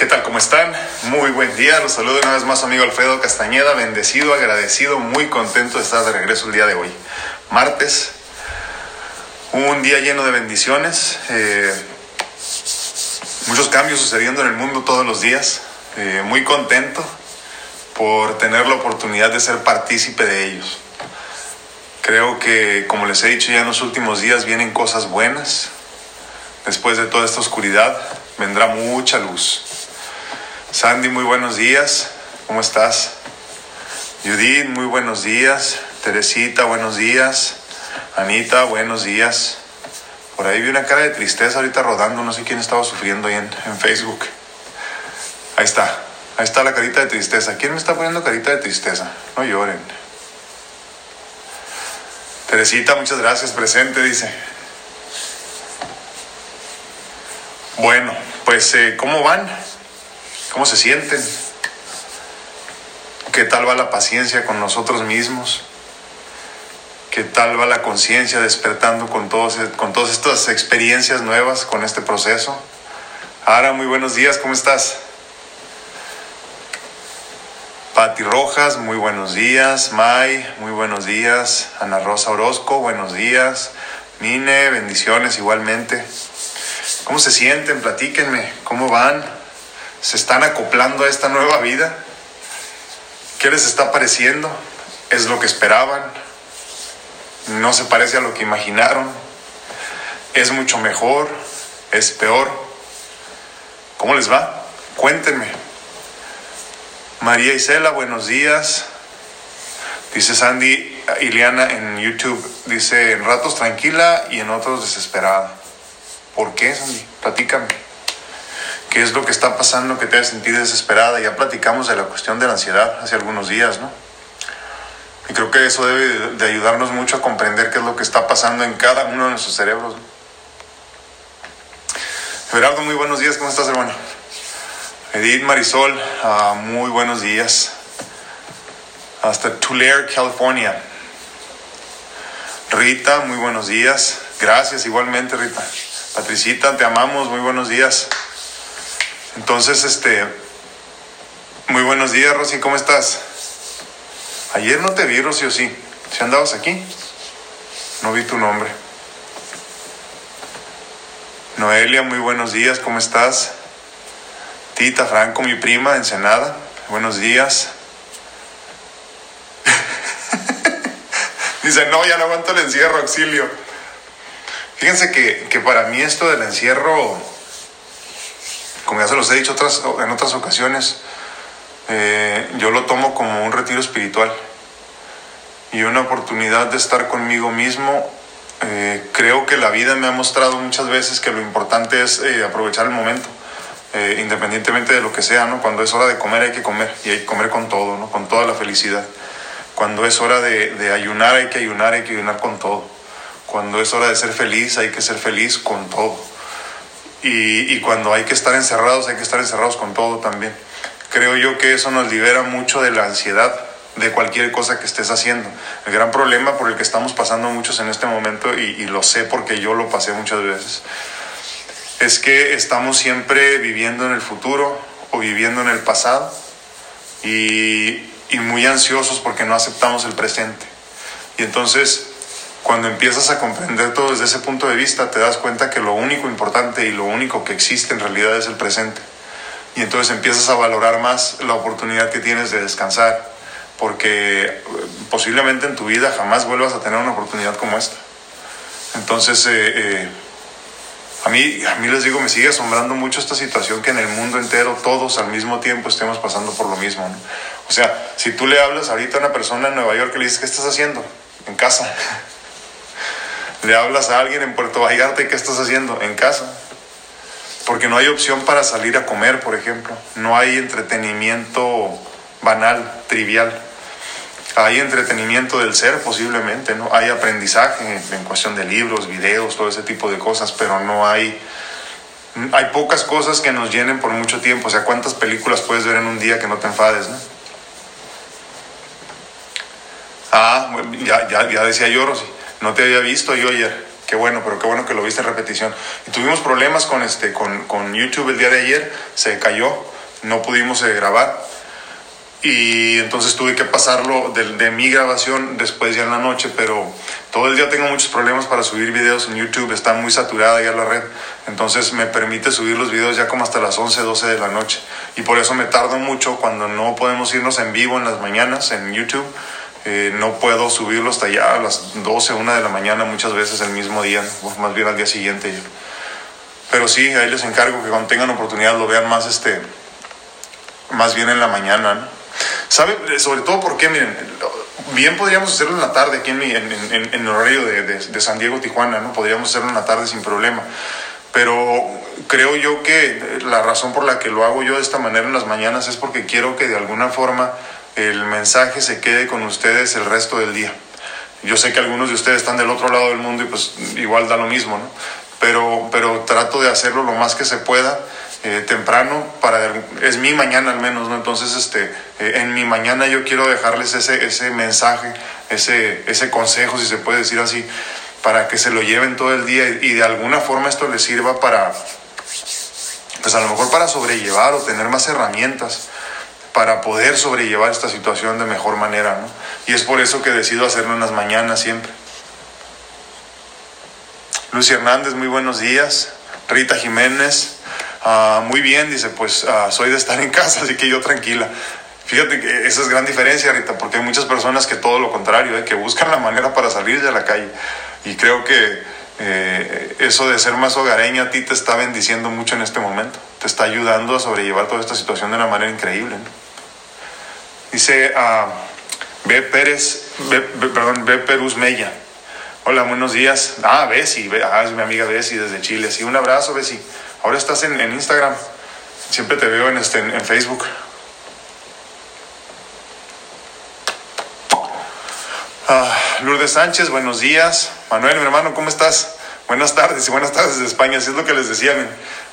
¿Qué tal? ¿Cómo están? Muy buen día. Los saludo una vez más amigo Alfredo Castañeda. Bendecido, agradecido, muy contento de estar de regreso el día de hoy. Martes, un día lleno de bendiciones. eh, muchos cambios sucediendo en el mundo todos los días. eh, muy contento por tener la oportunidad de ser partícipe de ellos. Creo que, como les he dicho ya en los últimos días, vienen cosas buenas. Después de toda esta oscuridad, vendrá mucha luz. Sandy, muy buenos días. ¿Cómo estás? Judith, muy buenos días. Teresita, buenos días. Anita, buenos días. Por ahí vi una cara de tristeza ahorita rodando. No sé quién estaba sufriendo ahí en, Facebook. Ahí está. Ahí está la carita de tristeza. ¿Quién me está poniendo carita de tristeza? No lloren. Teresita, muchas gracias. Presente, dice. Bueno, pues, eh, ¿cómo van? ¿Cómo se sienten? ¿Qué tal va la paciencia con nosotros mismos? ¿Qué tal va la conciencia despertando con, todos, con todas estas experiencias nuevas, con este proceso? Ara, muy buenos días, ¿cómo estás? Pati Rojas, muy buenos días. May, muy buenos días. Ana Rosa Orozco, buenos días. Mine, bendiciones igualmente. ¿Cómo se sienten? Platíquenme. ¿Cómo van? ¿Se están acoplando a esta nueva vida? ¿Qué les está pareciendo? ¿Es lo que esperaban? ¿No se parece a lo que imaginaron? ¿Es mucho mejor? ¿Es peor? ¿Cómo les va? Cuéntenme. María Isela, buenos días. Dice Sandy Iliana en YouTube, dice en ratos tranquila y en otros desesperada. ¿Por qué, Sandy? Platícame. ¿Qué es lo que está pasando que te hace sentir desesperada? Ya platicamos de la cuestión de la ansiedad hace algunos días, ¿no? Y creo que eso debe de ayudarnos mucho a comprender qué es lo que está pasando en cada uno de nuestros cerebros. ¿no? Gerardo, muy buenos días, ¿cómo estás, hermano? Edith Marisol, uh, muy buenos días. Hasta Tulare, California. Rita, muy buenos días. Gracias igualmente, Rita. Patricita, te amamos, muy buenos días. Entonces, este, muy buenos días, Rosy, ¿cómo estás? Ayer no te vi, Rosy, ¿o sí? ¿Si andabas aquí? No vi tu nombre. Noelia, muy buenos días, ¿cómo estás? Tita Franco, mi prima, Ensenada, buenos días. Dice, no, ya no aguanto el encierro, auxilio. Fíjense que, que para mí esto del encierro, como ya se los he dicho otras, en otras ocasiones, eh, yo lo tomo como un retiro espiritual y una oportunidad de estar conmigo mismo. Eh, creo que la vida me ha mostrado muchas veces que lo importante es eh, aprovechar el momento, eh, independientemente de lo que sea, ¿no? Cuando es hora de comer hay que comer y hay que comer con todo, ¿no? Con toda la felicidad. Cuando es hora de, de ayunar hay que ayunar, hay que ayunar con todo. Cuando es hora de ser feliz hay que ser feliz con todo. Y, cuando hay que estar encerrados hay que estar encerrados con todo también. Creo yo que eso nos libera mucho de la ansiedad de cualquier cosa que estés haciendo. El gran problema por el que estamos pasando muchos en este momento, y, lo sé porque yo lo pasé muchas veces, es que estamos siempre viviendo en el futuro o viviendo en el pasado y muy ansiosos porque no aceptamos el presente. Y entonces, cuando empiezas a comprender todo desde ese punto de vista, te das cuenta que lo único importante y lo único que existe en realidad es el presente. Y entonces empiezas a valorar más la oportunidad que tienes de descansar, porque posiblemente en tu vida jamás vuelvas a tener una oportunidad como esta. Entonces, eh, eh, a, mí, a mí les digo, me sigue asombrando mucho esta situación que en el mundo entero todos al mismo tiempo estemos pasando por lo mismo. ¿no? O sea, si tú le hablas ahorita a una persona en Nueva York le dices, ¿qué estás haciendo? En casa. Le hablas a alguien en Puerto Vallarta y ¿qué estás haciendo? En casa. Porque no hay opción para salir a comer, por ejemplo. No hay entretenimiento banal, trivial. Hay entretenimiento del ser posiblemente, ¿no? Hay aprendizaje en cuestión de libros, videos, todo ese tipo de cosas, pero no hay... Hay pocas cosas que nos llenen por mucho tiempo. O sea, ¿cuántas películas puedes ver en un día que no te enfades, no? Ah, ya, ya, ya decía yo, Rosy, no te había visto yo ayer. qué bueno, pero qué bueno que lo viste en repetición. Y tuvimos problemas con, este, con, con YouTube el día de ayer, se cayó, no pudimos eh, grabar. Y entonces tuve que pasarlo de, de, mi grabación después ya en la noche, pero todo el día tengo muchos problemas para subir videos en YouTube, está muy saturada ya la red, entonces me permite subir los videos ya como hasta las 11, 12 de la noche. Y por eso me tardo mucho cuando no podemos irnos en vivo en las mañanas en YouTube, eh, no puedo subirlo hasta ya a las 12, 1 de la mañana muchas veces el mismo día, más bien al día siguiente. Pero sí, ahí les encargo que cuando tengan oportunidad lo vean más este más bien en la mañana, ¿no? ¿Sabe? Sobre todo porque, miren, bien podríamos hacerlo en la tarde aquí en, en, el horario de, de, San Diego, Tijuana, ¿no? Podríamos hacerlo en la tarde sin problema. Pero creo yo que la razón por la que lo hago yo de esta manera en las mañanas es porque quiero que de alguna forma el mensaje se quede con ustedes el resto del día. Yo sé que algunos de ustedes están del otro lado del mundo y pues igual da lo mismo, ¿no? Pero, pero trato de hacerlo lo más que se pueda eh, temprano para es mi mañana al menos no entonces este eh, en mi mañana yo quiero dejarles ese ese mensaje ese ese consejo si se puede decir así para que se lo lleven todo el día y, de alguna forma esto les sirva para pues a lo mejor para sobrellevar o tener más herramientas para poder sobrellevar esta situación de mejor manera ¿no? y es por eso que decido hacerlo en las mañanas siempre Lucy Hernández muy buenos días Rita Jiménez Ah, muy bien, dice, pues ah, soy de estar en casa, así que yo tranquila. Fíjate que esa es gran diferencia, Rita, porque hay muchas personas que todo lo contrario, eh, que buscan la manera para salir de la calle. Y creo que eh, eso de ser más hogareña a ti te está bendiciendo mucho en este momento. Te está ayudando a sobrellevar toda esta situación de una manera increíble. Dice uh, B. Pérez, perdón, B. Perus Mella. Hola, buenos días. Ah, Bessie, ah, es mi amiga Bessie desde Chile. Sí, un abrazo, Bessie. Ahora estás en, Instagram. Siempre te veo en, este, en, Facebook. Ah, Lourdes Sánchez, buenos días. Manuel, mi hermano, ¿cómo estás? Buenas tardes y buenas tardes de España. Así es lo que les decía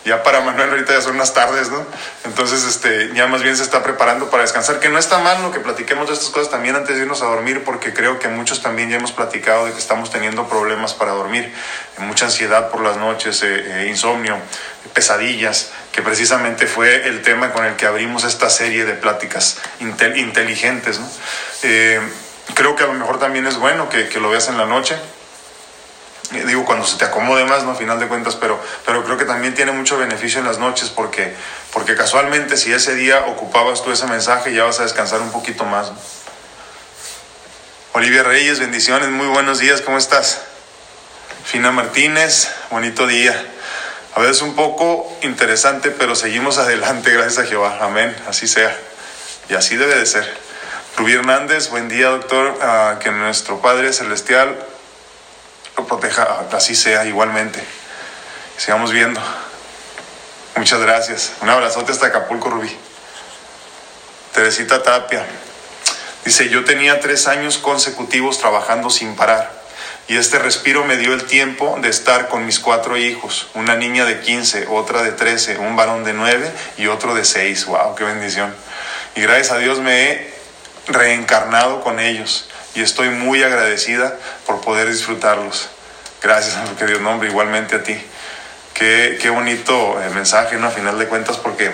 ya para Manuel ahorita ya son unas tardes, ¿no? Entonces, este, ya más bien se está preparando para descansar, que no está mal lo que platiquemos de estas cosas también antes de irnos a dormir, porque creo que muchos también ya hemos platicado de que estamos teniendo problemas para dormir, mucha ansiedad por las noches, eh, eh, insomnio, pesadillas, que precisamente fue el tema con el que abrimos esta serie de pláticas inteligentes, ¿no? Eh, creo que a lo mejor también es bueno que, que lo veas en la noche, digo cuando se te acomode más, ¿no? A final de cuentas, pero, pero creo que también tiene mucho beneficio en las noches porque, porque casualmente si ese día ocupabas tú ese mensaje ya vas a descansar un poquito más. Olivia Reyes, bendiciones, muy buenos días, ¿cómo estás? Fina Martínez, bonito día. A veces un poco interesante, pero seguimos adelante, gracias a Jehová. Amén, así sea. Y así debe de ser. Rubí Hernández, buen día, doctor. Ah, que nuestro Padre Celestial lo proteja, así sea igualmente. Sigamos viendo. Muchas gracias. Un abrazote hasta Acapulco, Rubí. Teresita Tapia. Dice, yo tenía tres años consecutivos trabajando sin parar y este respiro me dio el tiempo de estar con mis cuatro hijos, una niña de 15, otra de 13, un varón de 9 y otro de 6. ¡Wow! ¡Qué bendición! Y gracias a Dios me he reencarnado con ellos y estoy muy agradecida por poder disfrutarlos. Gracias, que Dios nombre igualmente a ti. Qué, qué bonito eh, mensaje, ¿no? A final de cuentas, porque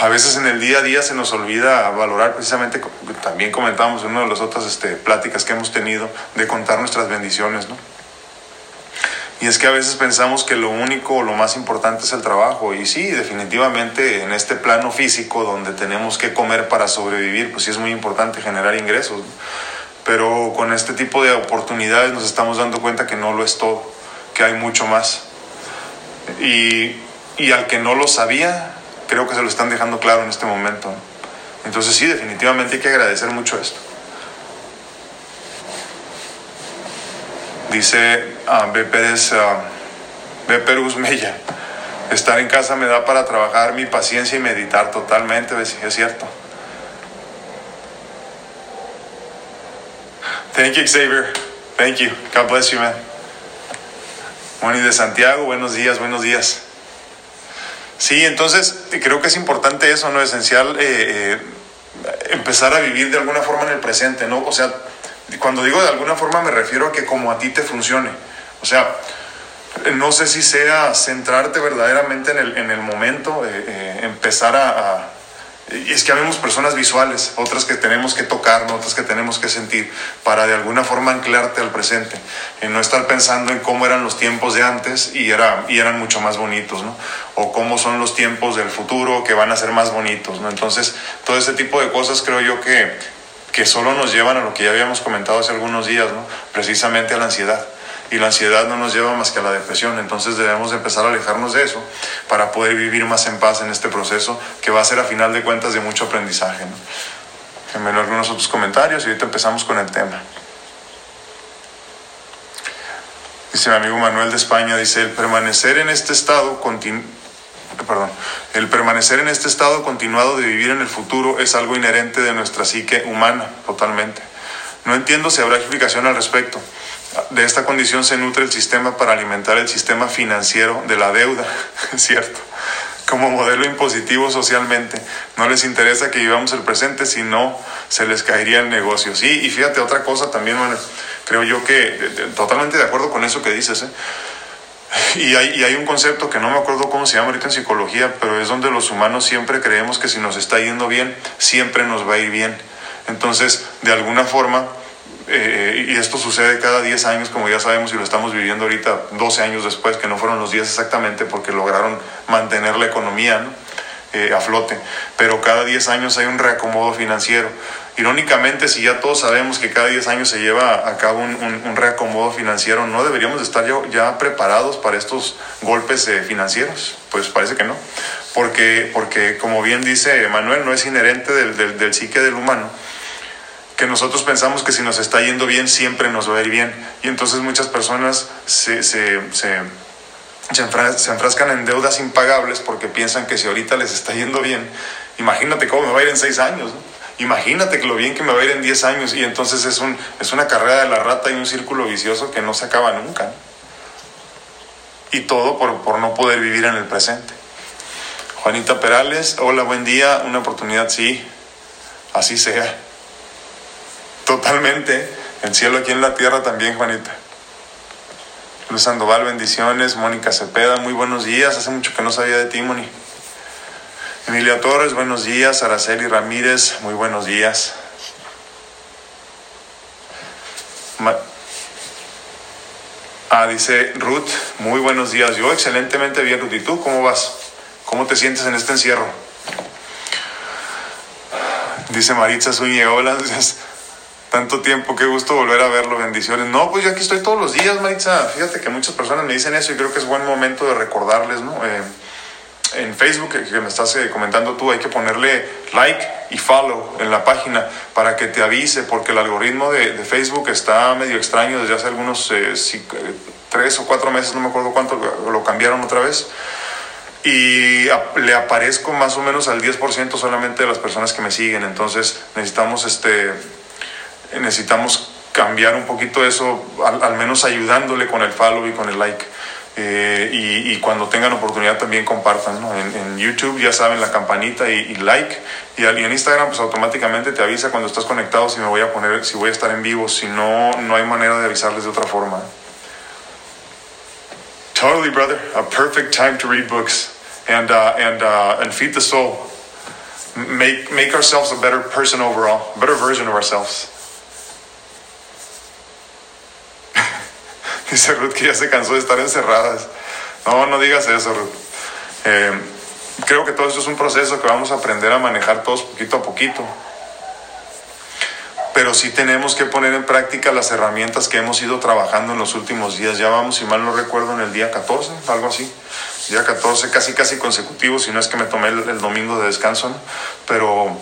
a veces en el día a día se nos olvida valorar precisamente, también comentamos en una de las otras este, pláticas que hemos tenido, de contar nuestras bendiciones, ¿no? Y es que a veces pensamos que lo único o lo más importante es el trabajo. Y sí, definitivamente en este plano físico donde tenemos que comer para sobrevivir, pues sí es muy importante generar ingresos. Pero con este tipo de oportunidades nos estamos dando cuenta que no lo es todo, que hay mucho más. Y, y al que no lo sabía, creo que se lo están dejando claro en este momento. Entonces sí, definitivamente hay que agradecer mucho esto. Dice uh, B. Pérez, uh, Mella, estar en casa me da para trabajar mi paciencia y meditar totalmente, es cierto. Thank you, Xavier. Thank you. God bless you, man. Moni de Santiago, buenos días, buenos días. Sí, entonces creo que es importante eso, ¿no? Esencial eh, eh, empezar a vivir de alguna forma en el presente, ¿no? O sea, cuando digo de alguna forma me refiero a que como a ti te funcione. O sea, no sé si sea centrarte verdaderamente en el, en el momento, eh, eh, empezar a, es que habemos personas visuales, otras que tenemos que tocar, otras que tenemos que sentir, para de alguna forma anclarte al presente, en no estar pensando en cómo eran los tiempos de antes y, era, y eran mucho más bonitos, ¿no? O cómo son los tiempos del futuro que van a ser más bonitos, ¿no? Entonces, todo ese tipo de cosas creo yo que, que solo nos llevan a lo que ya habíamos comentado hace algunos días, ¿no? Precisamente a la ansiedad y la ansiedad no nos lleva más que a la depresión. Entonces debemos empezar a alejarnos de eso para poder vivir más en paz en este proceso que va a ser a final de cuentas de mucho aprendizaje. ¿no? Déjenme algunos otros comentarios y ahorita empezamos con el tema. Dice mi amigo Manuel de España, dice, el permanecer en este estado Perdón, el permanecer en este estado continuado de vivir en el futuro es algo inherente de nuestra psique humana, totalmente. No entiendo si habrá explicación al respecto. De esta condición se nutre el sistema para alimentar el sistema financiero de la deuda, cierto, como modelo impositivo socialmente. No les interesa que vivamos el presente, si no, se les caería el negocio. Sí, y fíjate otra cosa también, bueno, creo yo que totalmente de acuerdo con eso que dices, ¿eh? Y hay, y hay, un concepto que no me acuerdo cómo se llama ahorita en psicología, pero es donde los humanos siempre creemos que si nos está yendo bien, siempre nos va a ir bien. Entonces, de alguna forma, eh, y esto sucede cada 10 años, como ya sabemos, y lo estamos viviendo ahorita 12 años después, que no fueron los días exactamente porque lograron mantener la economía eh, a flote, pero cada 10 años hay un reacomodo financiero. Irónicamente, si ya todos sabemos que cada 10 años se lleva a cabo un, reacomodo financiero, ¿no deberíamos estar ya, preparados para estos golpes eh, financieros? Pues parece que no, porque, porque como bien dice Manuel, no es inherente del, del, del psique del humano que nosotros pensamos que si nos está yendo bien, siempre nos va a ir bien. Y entonces muchas personas se, se, se, se, enfrascan en deudas impagables porque piensan que si ahorita les está yendo bien, imagínate cómo me va a ir en seis años. Imagínate que lo bien que me va a ir en diez años. Y entonces es, un, es una carrera de la rata y un círculo vicioso que no se acaba nunca. Y todo por, por no poder vivir en el presente. Juanita Perales, hola, buen día, una oportunidad, sí, así sea. Totalmente. El cielo aquí en la tierra también, Juanita. Luis Sandoval, bendiciones. Mónica Cepeda, muy buenos días. Hace mucho que no sabía de ti, Moni. Emilia Torres, buenos días. Araceli Ramírez, muy buenos días. ah, dice Ruth, muy buenos días. Yo excelentemente bien, Ruth. ¿Y tú cómo vas? ¿Cómo te sientes en este encierro? Dice Maritza Zúñiga, hola, tanto tiempo, qué gusto volver a verlo, bendiciones. No, pues yo aquí estoy todos los días, Maritza. Fíjate que muchas personas me dicen eso y creo que es buen momento de recordarles, ¿no? Eh, en Facebook, que me estás eh, comentando tú, hay que ponerle like y follow en la página para que te avise, porque el algoritmo de, Facebook está medio extraño desde hace algunos eh, tres o cuatro meses, no me acuerdo cuánto, lo cambiaron otra vez. Y le aparezco más o menos al 10% solamente de las personas que me siguen, entonces necesitamos este necesitamos cambiar un poquito eso, al, menos ayudándole con el follow y con el like. Eh, y, cuando tengan oportunidad también compartan. En, YouTube ya saben la campanita y, like. Y, en Instagram pues automáticamente te avisa cuando estás conectado si me voy a poner, si voy a estar en vivo. Si no, no hay manera de avisarles de otra forma. Totally, brother. A perfect time to read books and, uh, and, uh, and feed the soul. Make, make ourselves a better person overall, better version of ourselves. Dice Ruth que ya se cansó de estar encerradas. No, no digas eso, Ruth. Eh, creo que todo esto es un proceso que vamos a aprender a manejar todos poquito a poquito. Pero sí tenemos que poner en práctica las herramientas que hemos ido trabajando en los últimos días. Ya vamos, si mal no recuerdo, en el día 14, algo así. Día 14, casi casi consecutivo, si no es que me tomé el, domingo de descanso. Pero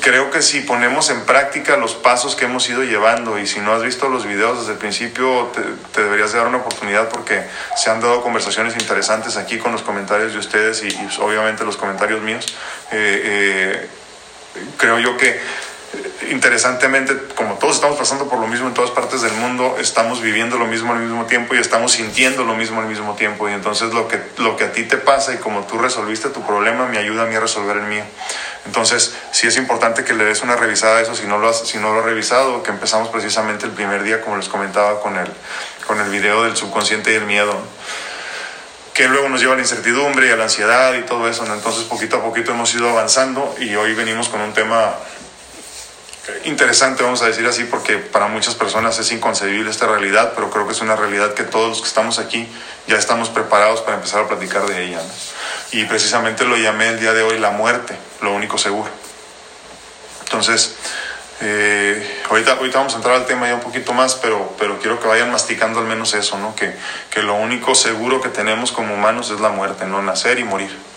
creo que si ponemos en práctica los pasos que hemos ido llevando y si no has visto los videos desde el principio, te, deberías de dar una oportunidad porque se han dado conversaciones interesantes aquí con los comentarios de ustedes y, obviamente los comentarios míos. Eh, eh, creo yo que interesantemente, como todos estamos pasando por lo mismo en todas partes del mundo, estamos viviendo lo mismo al mismo tiempo y estamos sintiendo lo mismo al mismo tiempo. Y entonces lo que, lo que a ti te pasa y como tú resolviste tu problema me ayuda a mí a resolver el mío. Entonces, sí es importante que le des una revisada a eso si no lo has, si no lo has revisado, que empezamos precisamente el primer día, como les comentaba, con el, con el video del subconsciente y el miedo, que luego nos lleva a la incertidumbre y a la ansiedad y todo eso. Entonces, poquito a poquito hemos ido avanzando y hoy venimos con un tema interesante, vamos a decir así, porque para muchas personas es inconcebible esta realidad, pero creo que es una realidad que todos los que estamos aquí ya estamos preparados para empezar a platicar de ella. Y precisamente lo llamé el día de hoy la muerte, lo único seguro. Entonces, eh, ahorita, ahorita vamos a entrar al tema ya un poquito más, pero, pero quiero que vayan masticando al menos eso, ¿no? Que, que lo único seguro que tenemos como humanos es la muerte, no nacer y morir.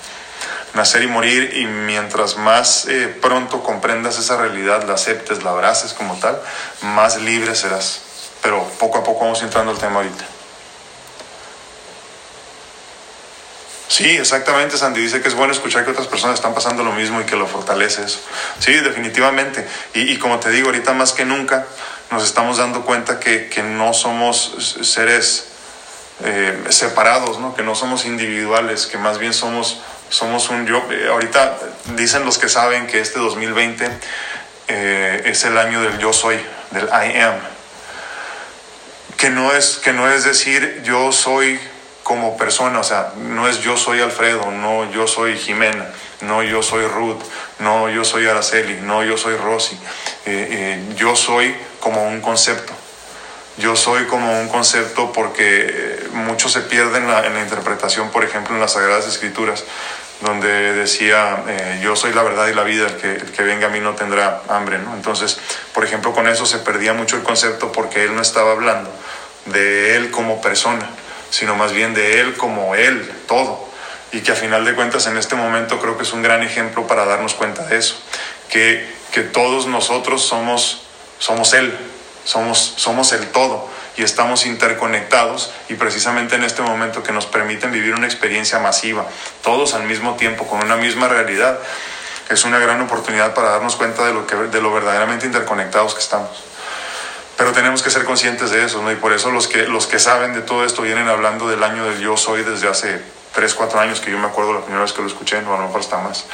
Nacer y morir y mientras más eh, pronto comprendas esa realidad, la aceptes, la abraces como tal, más libre serás. Pero poco a poco vamos entrando al tema ahorita. Sí, exactamente, Sandy. Dice que es bueno escuchar que otras personas están pasando lo mismo y que lo fortalece eso. Sí, definitivamente. Y, como te digo, ahorita más que nunca nos estamos dando cuenta que, que no somos seres eh, separados, ¿no? que no somos individuales, que más bien somos, somos un yo. Eh, ahorita dicen los que saben que este 2020 eh, es el año del yo soy, del I am. Que no es, que no es decir yo soy como persona, o sea, no es yo soy Alfredo, no yo soy Jimena, no yo soy Ruth, no yo soy Araceli, no yo soy Rosy, eh, yo soy como un concepto. Yo soy como un concepto porque muchos se pierden en la interpretación, por ejemplo, en las Sagradas Escrituras, donde decía, eh, yo soy la verdad y la vida, el que, el que venga a mí no tendrá hambre. ¿no? Entonces, por ejemplo, con eso se perdía mucho el concepto porque él no estaba hablando de él como persona, sino más bien de Él como Él, todo. Y que a final de cuentas en este momento creo que es un gran ejemplo para darnos cuenta de eso, que, que todos nosotros somos, somos Él, somos, somos el todo y estamos interconectados y precisamente en este momento que nos permiten vivir una experiencia masiva, todos al mismo tiempo, con una misma realidad, es una gran oportunidad para darnos cuenta de lo, que, de lo verdaderamente interconectados que estamos. Pero tenemos que ser conscientes de eso, ¿no? Y por eso los que, los que saben de todo esto vienen hablando del año del yo soy desde hace 3, 4 años, que yo me acuerdo la primera vez que lo escuché, no, a lo mejor está más.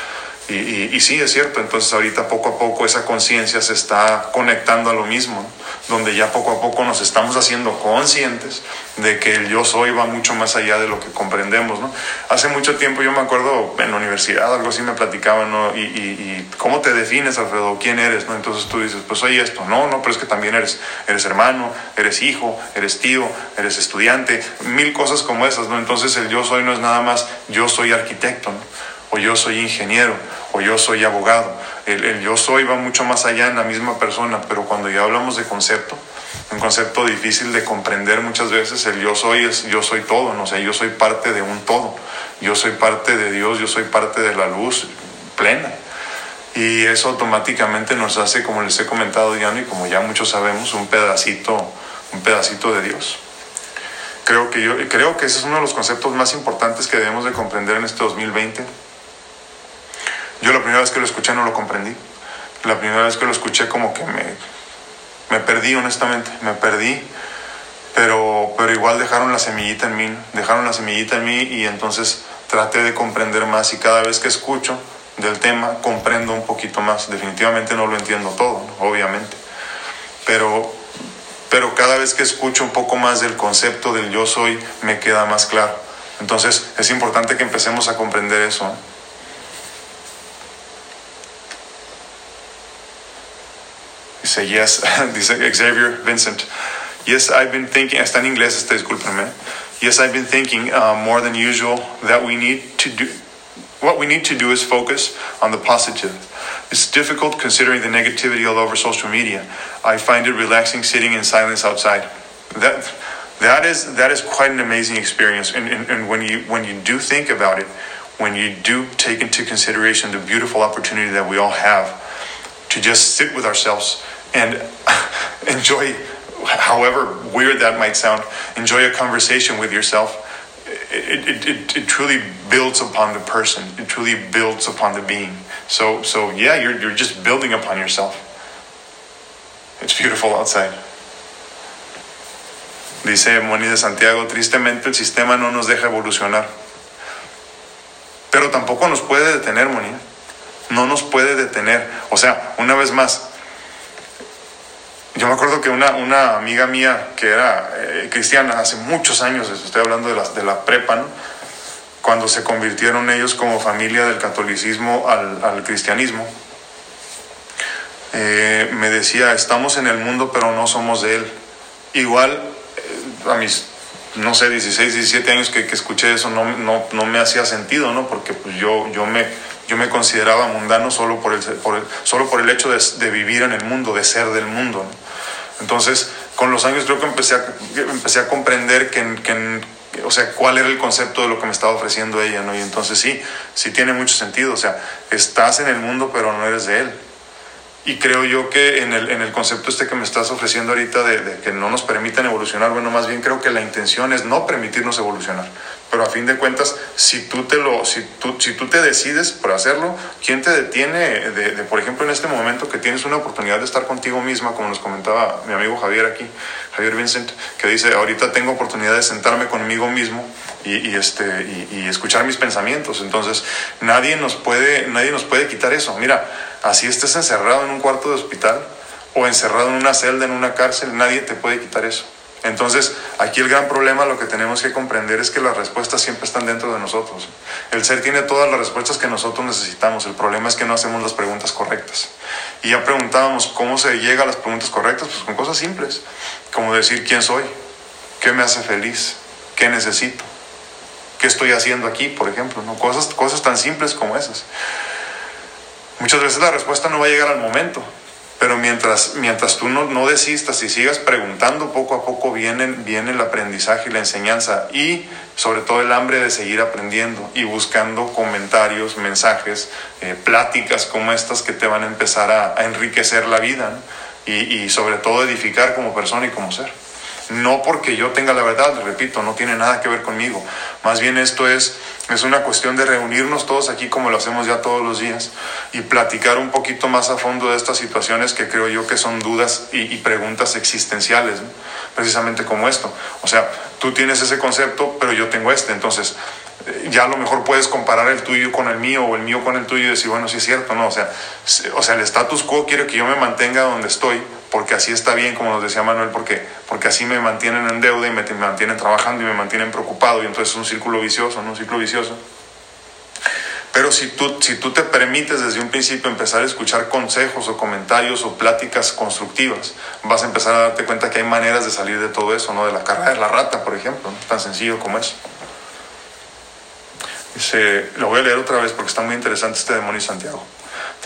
Y, sí, es cierto, entonces ahorita poco a poco esa conciencia se está conectando a lo mismo, donde ya poco a poco nos estamos haciendo conscientes de que el yo soy va mucho más allá de lo que comprendemos. Hace mucho tiempo yo me acuerdo en la universidad, algo así me platicaban, ¿no? y, y, ¿cómo te defines, Alfredo? ¿Quién eres? ¿no? Entonces tú dices, pues soy esto, no, no, pero es que también eres, eres hermano, eres hijo, eres tío, eres estudiante, mil cosas como esas, ¿no? Entonces el yo soy no es nada más yo soy arquitecto, ¿no? O yo soy ingeniero, o yo soy abogado. El, yo soy va mucho más allá en la misma persona, pero cuando ya hablamos de concepto, un concepto difícil de comprender muchas veces, el yo soy es yo soy todo, no sé, yo soy parte de un todo, yo soy parte de Dios, yo soy parte de la luz plena. Y eso automáticamente nos hace, como les he comentado ya, y como ya muchos sabemos, un pedacito, un pedacito de Dios. Creo que, yo, creo que ese es uno de los conceptos más importantes que debemos de comprender en este 2020 yo la primera vez que lo escuché no lo comprendí. La primera vez que lo escuché como que me, me perdí, honestamente, me perdí. Pero, pero igual dejaron la semillita en mí, dejaron la semillita en mí y entonces traté de comprender más y cada vez que escucho del tema comprendo un poquito más. Definitivamente no lo entiendo todo, obviamente. Pero, pero cada vez que escucho un poco más del concepto del yo soy, me queda más claro. Entonces es importante que empecemos a comprender eso. Yes, Xavier Vincent. Yes, I've been thinking, está en inglés, este, discúlpenme. Yes, I've been thinking uh, more than usual that we need to do, what we need to do is focus on the positive. It's difficult considering the negativity all over social media. I find it relaxing sitting in silence outside. That, that is that is quite an amazing experience and, and, and, when you when you do think about it when you do take into consideration the beautiful opportunity that we all have to just sit with ourselves and enjoy, however weird that might sound, enjoy a conversation with yourself. It, it, it, it, truly builds upon the person. It truly builds upon the being. So, so yeah, you're, you're just building upon yourself. It's beautiful outside. Dice Moni de Santiago, tristemente el sistema no nos deja evolucionar. Pero tampoco nos puede detener, Moni. no nos puede detener. O sea, una vez más, yo me acuerdo que una, una amiga mía que era eh, cristiana hace muchos años, estoy hablando de la, de la prepa, cuando se convirtieron ellos como familia del catolicismo al, cristianismo, eh, me decía, estamos en el mundo pero no somos de él. Igual, eh, a mis, no sé, 16, 17 años que, escuché eso, no, no, no, me hacía sentido, ¿no? Porque pues yo, yo, me, yo me consideraba mundano solo por el, solo por el hecho de, vivir en el mundo, de ser del mundo. ¿no? Entonces, con los años creo que empecé a, empecé a comprender que, o sea, cuál era el concepto de lo que me estaba ofreciendo ella, ¿no? Y entonces sí, sí tiene mucho sentido, o sea, estás en el mundo pero no eres de él. Y creo yo que en el, en el concepto este que me estás ofreciendo ahorita de, de, que no nos permiten evolucionar, bueno, más bien creo que la intención es no permitirnos evolucionar. Pero a fin de cuentas, si tú te, lo, si tú, si tú te decides por hacerlo, ¿quién te detiene de, de, por ejemplo, en este momento que tienes una oportunidad de estar contigo misma, como nos comentaba mi amigo Javier aquí, Javier Vincent, que dice, ahorita tengo oportunidad de sentarme conmigo mismo y, y este, y, y, escuchar mis pensamientos. Entonces, nadie nos, puede, nadie nos puede quitar eso. Mira, así estés encerrado en un cuarto de hospital o encerrado en una celda, en una cárcel, nadie te puede quitar eso. Entonces, aquí el gran problema, lo que tenemos que comprender es que las respuestas siempre están dentro de nosotros. El ser tiene todas las respuestas que nosotros necesitamos. El problema es que no hacemos las preguntas correctas. Y ya preguntábamos cómo se llega a las preguntas correctas, pues con cosas simples, como decir quién soy, qué me hace feliz, qué necesito, qué estoy haciendo aquí, por ejemplo, ¿no? cosas, cosas tan simples como esas. Muchas veces la respuesta no va a llegar al momento, pero mientras, mientras tú no, no desistas y sigas preguntando, poco a poco viene, el aprendizaje y la enseñanza y sobre todo el hambre de seguir aprendiendo y buscando comentarios, mensajes, eh, pláticas como estas que te van a empezar a, enriquecer la vida y, y sobre todo edificar como persona y como ser. No porque yo tenga la verdad, repito, no tiene nada que ver conmigo. Más bien esto es, es una cuestión de reunirnos todos aquí como lo hacemos ya todos los días y platicar un poquito más a fondo de estas situaciones que creo yo que son dudas y, preguntas existenciales, precisamente como esto. O sea, tú tienes ese concepto, pero yo tengo este. Entonces, ya a lo mejor puedes comparar el tuyo con el mío o el mío con el tuyo y decir, bueno, sí es cierto, ¿no? O sea, o sea el status quo quiere que yo me mantenga donde estoy, porque así está bien, como nos decía Manuel, porque, porque así me mantienen en deuda y me, me mantienen trabajando y me mantienen preocupado y entonces es un círculo vicioso, ¿no? Un ciclo vicioso. Pero si tú, si tú te permites desde un principio empezar a escuchar consejos o comentarios o pláticas constructivas, vas a empezar a darte cuenta que hay maneras de salir de todo eso, ¿no? De la carrera de la rata, por ejemplo, ¿no? tan sencillo como eso. Dice, lo voy a leer otra vez porque está muy interesante este demonio Santiago.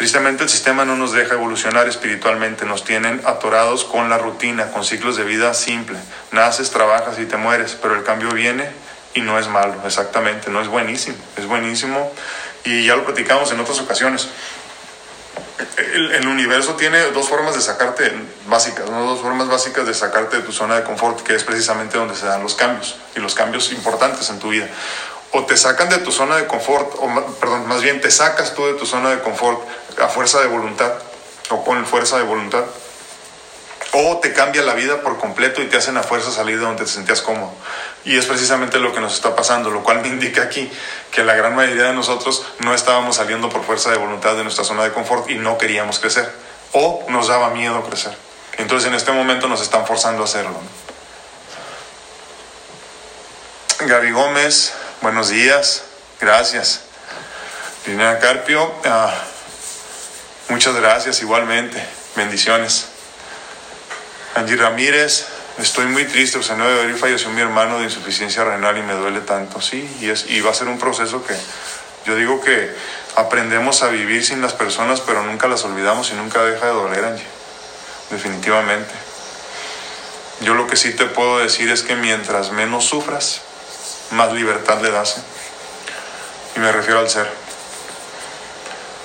Tristemente el sistema no nos deja evolucionar espiritualmente, nos tienen atorados con la rutina, con ciclos de vida simple. Naces, trabajas y te mueres, pero el cambio viene y no es malo, exactamente, no es buenísimo, es buenísimo. Y ya lo platicamos en otras ocasiones. El, universo tiene dos formas de sacarte básicas, dos formas básicas de sacarte de tu zona de confort, que es precisamente donde se dan los cambios y los cambios importantes en tu vida o te sacan de tu zona de confort, o perdón, más bien te sacas tú de tu zona de confort a fuerza de voluntad o con fuerza de voluntad, o te cambia la vida por completo y te hacen a fuerza salir de donde te sentías cómodo. Y es precisamente lo que nos está pasando, lo cual me indica aquí que la gran mayoría de nosotros no estábamos saliendo por fuerza de voluntad de nuestra zona de confort y no queríamos crecer, o nos daba miedo crecer. Entonces en este momento nos están forzando a hacerlo. Gaby Gómez, Buenos días, gracias. Lina Carpio, ah, muchas gracias igualmente, bendiciones. Angie Ramírez, estoy muy triste, o sea, no de abril falleció mi hermano de insuficiencia renal y me duele tanto, sí, y, es, y va a ser un proceso que yo digo que aprendemos a vivir sin las personas, pero nunca las olvidamos y nunca deja de doler, Angie, definitivamente. Yo lo que sí te puedo decir es que mientras menos sufras, más libertad le das. ¿eh? Y me refiero al ser.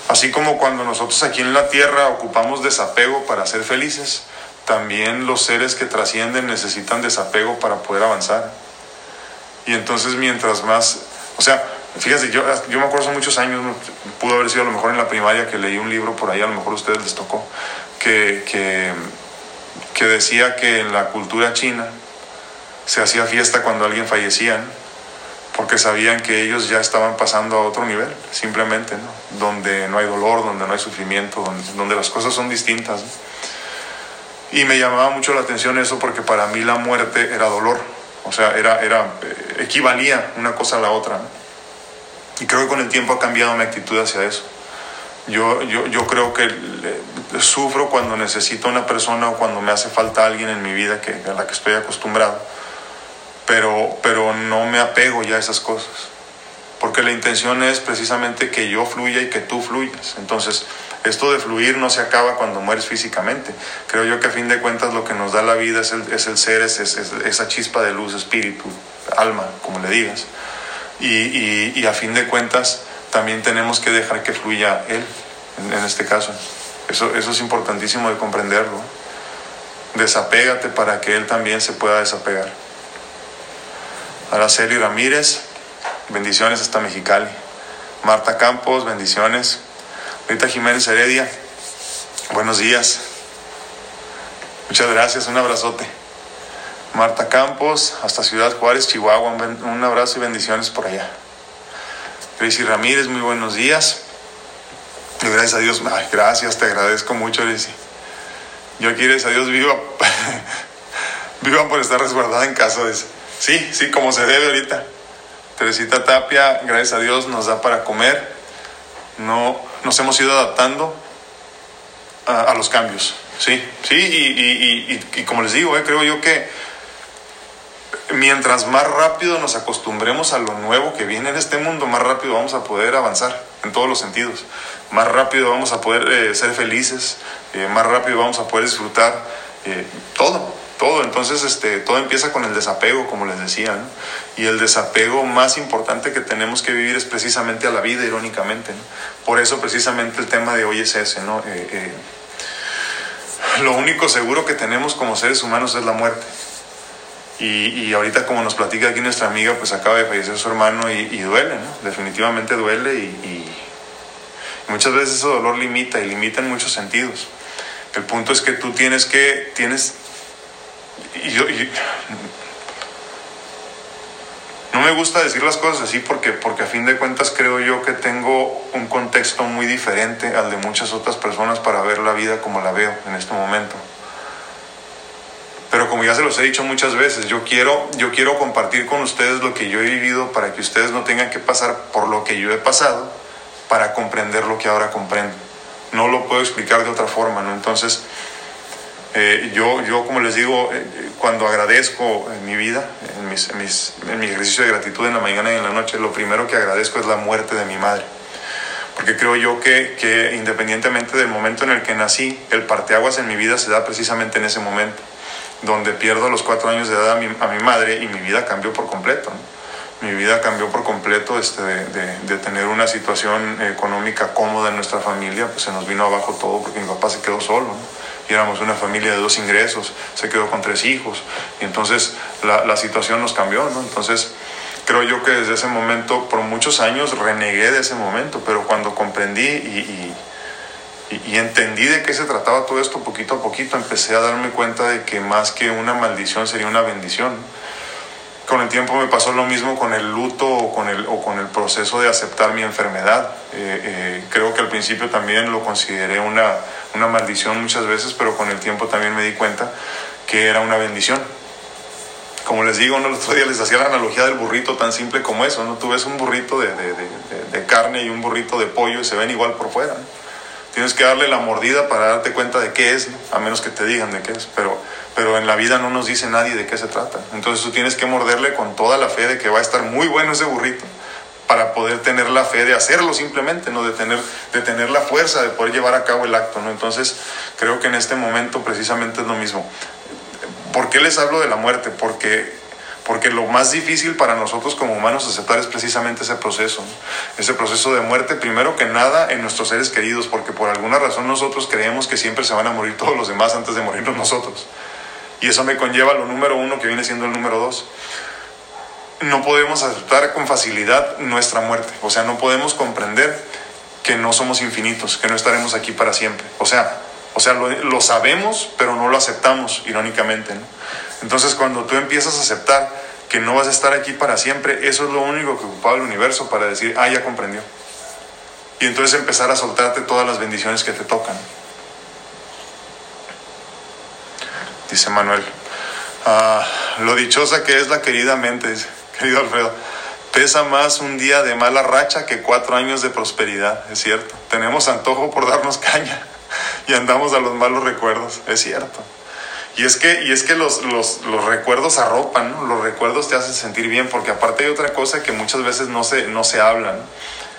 Así como cuando nosotros aquí en la tierra ocupamos desapego para ser felices, también los seres que trascienden necesitan desapego para poder avanzar. Y entonces mientras más, o sea, fíjate, yo, yo me acuerdo hace muchos años, pudo haber sido a lo mejor en la primaria que leí un libro por ahí, a lo mejor a ustedes les tocó, que, que, que decía que en la cultura china se hacía fiesta cuando alguien fallecía. ¿no? Porque sabían que ellos ya estaban pasando a otro nivel, simplemente, ¿no? donde no hay dolor, donde no hay sufrimiento, donde, donde las cosas son distintas. Y me llamaba mucho la atención eso porque para mí la muerte era dolor, o sea, era, era, eh, equivalía una cosa a la otra. Y creo que con el tiempo ha cambiado mi actitud hacia eso. Yo, yo, yo creo que sufro cuando necesito una persona o cuando me hace falta alguien en mi vida que, a la que estoy acostumbrado, pero, pero no me apego ya a esas cosas, porque la intención es precisamente que yo fluya y que tú fluyas. Entonces, esto de fluir no se acaba cuando mueres físicamente. Creo yo que a fin de cuentas lo que nos da la vida es el, es el ser, es, es, esa chispa de luz, espíritu, alma, como le digas. Y, a fin de cuentas también tenemos que dejar que fluya Él, en, en este caso. Eso, eso es importantísimo de comprenderlo. Desapégate para que Él también se pueda desapegar. Araceli Ramírez, bendiciones hasta Mexicali. Marta Campos, bendiciones. Rita Jiménez Heredia, buenos días. Muchas gracias, un abrazote. Marta Campos, hasta Ciudad Juárez, Chihuahua, un abrazo y bendiciones por allá. Gracie Ramírez, muy buenos días. Gracias a Dios, gracias, te agradezco mucho, Gracie. Yo gracias a Dios, viva, viva por estar resguardada en casa. Dice. Sí, sí, como se debe ahorita. Teresita Tapia, gracias a Dios, nos da para comer. No, nos hemos ido adaptando a, los cambios. Sí, sí, y como les digo, eh, creo yo que mientras más rápido nos acostumbremos a lo nuevo que viene en este mundo, más rápido vamos a poder avanzar en todos los sentidos. Más rápido vamos a poder eh, ser felices, eh, más rápido vamos a poder disfrutar eh, todo, todo. Entonces, este, todo empieza con el desapego, como les decía. ¿no? Y el desapego más importante que tenemos que vivir es precisamente a la vida, irónicamente. ¿no? Por eso, precisamente, el tema de hoy es ese. ¿no? lo único seguro que tenemos como seres humanos es la muerte. Y, y, ahorita como nos platica aquí nuestra amiga, pues acaba de fallecer su hermano y, y duele, ¿no? Definitivamente duele y, y, muchas veces ese dolor limita y limita en muchos sentidos. El punto es que tú tienes que, tienes, y yo, no me gusta decir las cosas así porque, porque a fin de cuentas creo yo que tengo un contexto muy diferente al de muchas otras personas para ver la vida como la veo en este momento. Pero como ya se los he dicho muchas veces, yo quiero, yo quiero compartir con ustedes lo que yo he vivido para que ustedes no tengan que pasar por lo que yo he pasado para comprender lo que ahora comprendo. No lo puedo explicar de otra forma, ¿no? Entonces, eh, yo, yo, como les digo, eh, cuando agradezco en mi vida, en, mis, en, mis, en mi ejercicio de gratitud en la mañana y en la noche, lo primero que agradezco es la muerte de mi madre. Porque creo yo que, que independientemente del momento en el que nací, el parteaguas en mi vida se da precisamente en ese momento donde pierdo los cuatro años de edad a mi, a mi madre y mi vida cambió por completo. Mi vida cambió por completo este, de, tener una situación económica cómoda en nuestra familia, pues se nos vino abajo todo porque mi papá se quedó solo. ¿no? Y éramos una familia de dos ingresos, se quedó con tres hijos. Y entonces la, situación nos cambió. ¿no? Entonces creo yo que desde ese momento, por muchos años, renegué de ese momento, pero cuando comprendí y, entendí de qué se trataba todo esto poquito a poquito, empecé a darme cuenta de que más que una maldición sería una bendición. Con el tiempo me pasó lo mismo con el luto o con el, o con el proceso de aceptar mi enfermedad. Eh, eh, creo que al principio también lo consideré una, una maldición muchas veces, pero con el tiempo también me di cuenta que era una bendición. Como les digo, ¿no? el otro día les hacía la analogía del burrito tan simple como eso. ¿no? Tú ves un burrito de, de, de, carne y un burrito de pollo y se ven igual por fuera. Tienes que darle la mordida para darte cuenta de qué es, a menos que te digan de qué es. Pero, pero en la vida no nos dice nadie de qué se trata. Entonces tú tienes que morderle con toda la fe de que va a estar muy bueno ese burrito para poder tener la fe de hacerlo simplemente, ¿no? de, tener, de tener la fuerza de poder llevar a cabo el acto. ¿no? Entonces creo que en este momento precisamente es lo mismo. ¿Por qué les hablo de la muerte? Porque porque lo más difícil para nosotros como humanos aceptar es precisamente ese proceso, ese proceso de muerte, primero que nada en nuestros seres queridos, porque por alguna razón nosotros creemos que siempre se van a morir todos los demás antes de morirnos nosotros. Y eso me conlleva lo número uno que viene siendo el número dos. No podemos aceptar con facilidad nuestra muerte, o sea, no podemos comprender que no somos infinitos, que no estaremos aquí para siempre. O sea, o sea, lo, lo sabemos, pero no lo aceptamos, irónicamente. ¿no? Entonces, cuando tú empiezas a aceptar que no vas a estar aquí para siempre, eso es lo único que ocupaba el universo para decir, ah, ya comprendió. Y entonces empezar a soltarte todas las bendiciones que te tocan. Dice Manuel, ah, lo dichosa que es la querida mente, querido Alfredo. Pesa más un día de mala racha que cuatro años de prosperidad, es cierto. Tenemos antojo por darnos caña y andamos a los malos recuerdos, es cierto. Y es que, y es que los, los, los recuerdos arropan, los recuerdos te hacen sentir bien, porque aparte hay otra cosa que muchas veces no se, no se habla,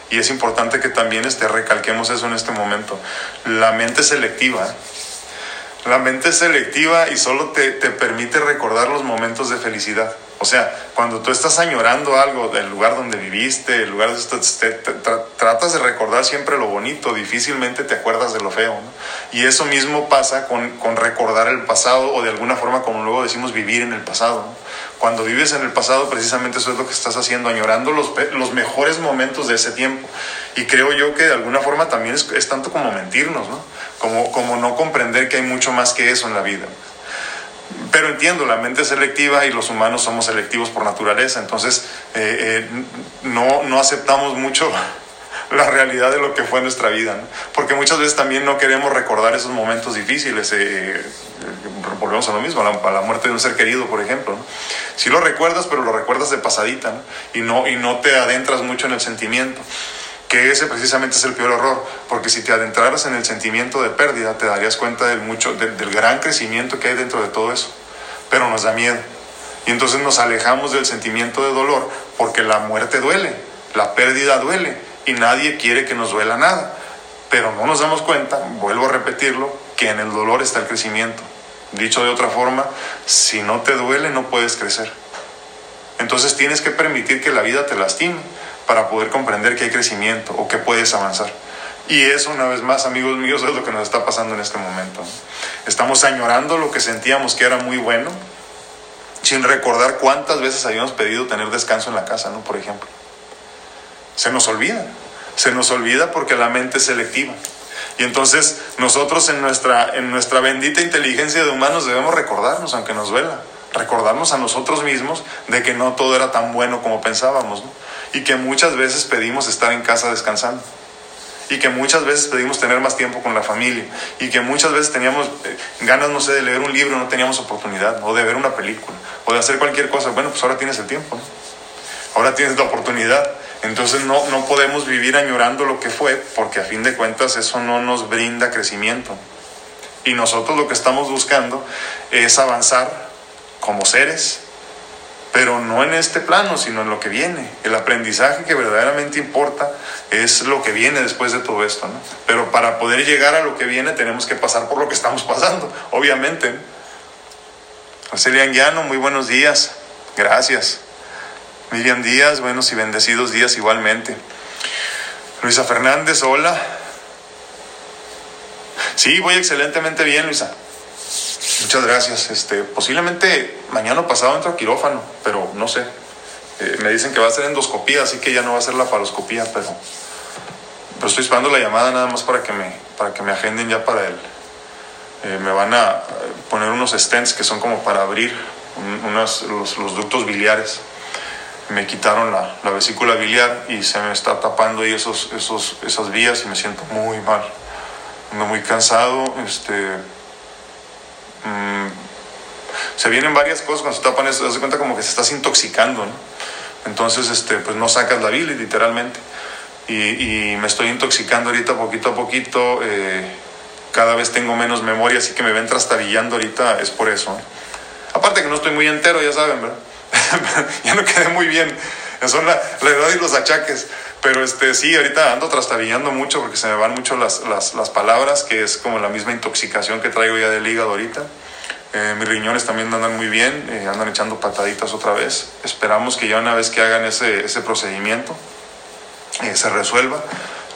y es importante que también este, recalquemos eso en este momento. La mente selectiva, ¿eh? la mente selectiva y solo te, te permite recordar los momentos de felicidad. O sea, cuando tú estás añorando algo del lugar donde viviste, el lugar donde tratas de recordar siempre lo bonito, difícilmente te acuerdas de lo feo. Y eso mismo pasa con, con, recordar el pasado o de alguna forma, como luego decimos, vivir en el pasado. Cuando vives en el pasado, precisamente eso es lo que estás haciendo, añorando los, los mejores momentos de ese tiempo. Y creo yo que de alguna forma también es, es tanto como mentirnos, ¿no? Como, como no comprender que hay mucho más que eso en la vida. Pero entiendo, la mente es selectiva y los humanos somos selectivos por naturaleza, entonces eh, eh, no, no aceptamos mucho la realidad de lo que fue nuestra vida, porque muchas veces también no queremos recordar esos momentos difíciles, eh, volvemos a lo mismo, a la, muerte de un ser querido, por ejemplo. Si lo recuerdas, pero lo recuerdas de pasadita Y, no, y no te adentras mucho en el sentimiento que ese precisamente es el peor error, porque si te adentraras en el sentimiento de pérdida, te darías cuenta del, mucho, del, gran crecimiento que hay dentro de todo eso, pero nos da miedo. Y entonces nos alejamos del sentimiento de dolor porque la muerte duele, la pérdida duele y nadie quiere que nos duela nada. Pero no nos damos cuenta, vuelvo a repetirlo, que en el dolor está el crecimiento. Dicho de otra forma, si no te duele no puedes crecer. Entonces tienes que permitir que la vida te lastime para poder comprender que hay crecimiento o que puedes avanzar. Y eso, una vez más, amigos míos, es lo que nos está pasando en este momento. Estamos añorando lo que sentíamos que era muy bueno, sin recordar cuántas veces habíamos pedido tener descanso en la casa, ¿no? Por ejemplo. Se nos olvida. Se nos olvida porque la mente es selectiva. Y entonces nosotros en nuestra, en nuestra bendita inteligencia de humanos debemos recordarnos, aunque nos duela, recordarnos a nosotros mismos de que no todo era tan bueno como pensábamos. ¿no? Y que muchas veces pedimos estar en casa descansando y que muchas veces pedimos tener más tiempo con la familia y que muchas veces teníamos eh, ganas, no sé, de leer un libro, no teníamos oportunidad, o de ver una película, o de hacer cualquier cosa. Bueno, pues ahora tienes el tiempo, ahora tienes la oportunidad. Entonces no, no podemos vivir añorando lo que fue, porque a fin de cuentas eso no nos brinda crecimiento. Y nosotros lo que estamos buscando es avanzar como seres, pero no en este plano, sino en lo que viene. El aprendizaje que verdaderamente importa es lo que viene después de todo esto, ¿no? Pero para poder llegar a lo que viene tenemos que pasar por lo que estamos pasando, obviamente. José Llano, muy buenos días, gracias. Miriam Díaz, buenos y bendecidos días igualmente. Luisa Fernández, hola. Sí, voy excelentemente bien, Luisa. Muchas gracias. Este, posiblemente mañana o pasado entro a quirófano, pero no sé. Eh, me dicen que va a ser endoscopía, así que ya no va a ser la paroscopía, pero, pero estoy esperando la llamada nada más para que me, para que me agenden ya para él. Eh, me van a poner unos stents que son como para abrir los, los, ductos biliares. Me quitaron la, la, vesícula biliar y se me está tapando ahí esos, esos, esas vías y me siento muy mal. Ando muy cansado, este, Mm, se vienen varias cosas cuando se tapan eso, se cuenta como que se estás intoxicando. Entonces, este, pues no sacas la bilis literalmente. Y, me estoy intoxicando ahorita poquito a poquito. Eh, cada vez tengo menos memoria, así que me ven trastabillando ahorita, es por eso. Aparte que no estoy muy entero, ya saben, ya no quedé muy bien. Son la, la, edad y los achaques. Pero este, sí, ahorita ando trastabillando mucho porque se me van mucho las, las, las palabras, que es como la misma intoxicación que traigo ya del hígado ahorita. Eh, mis riñones también andan muy bien, eh, andan echando pataditas otra vez. Esperamos que ya una vez que hagan ese, ese procedimiento eh, se resuelva.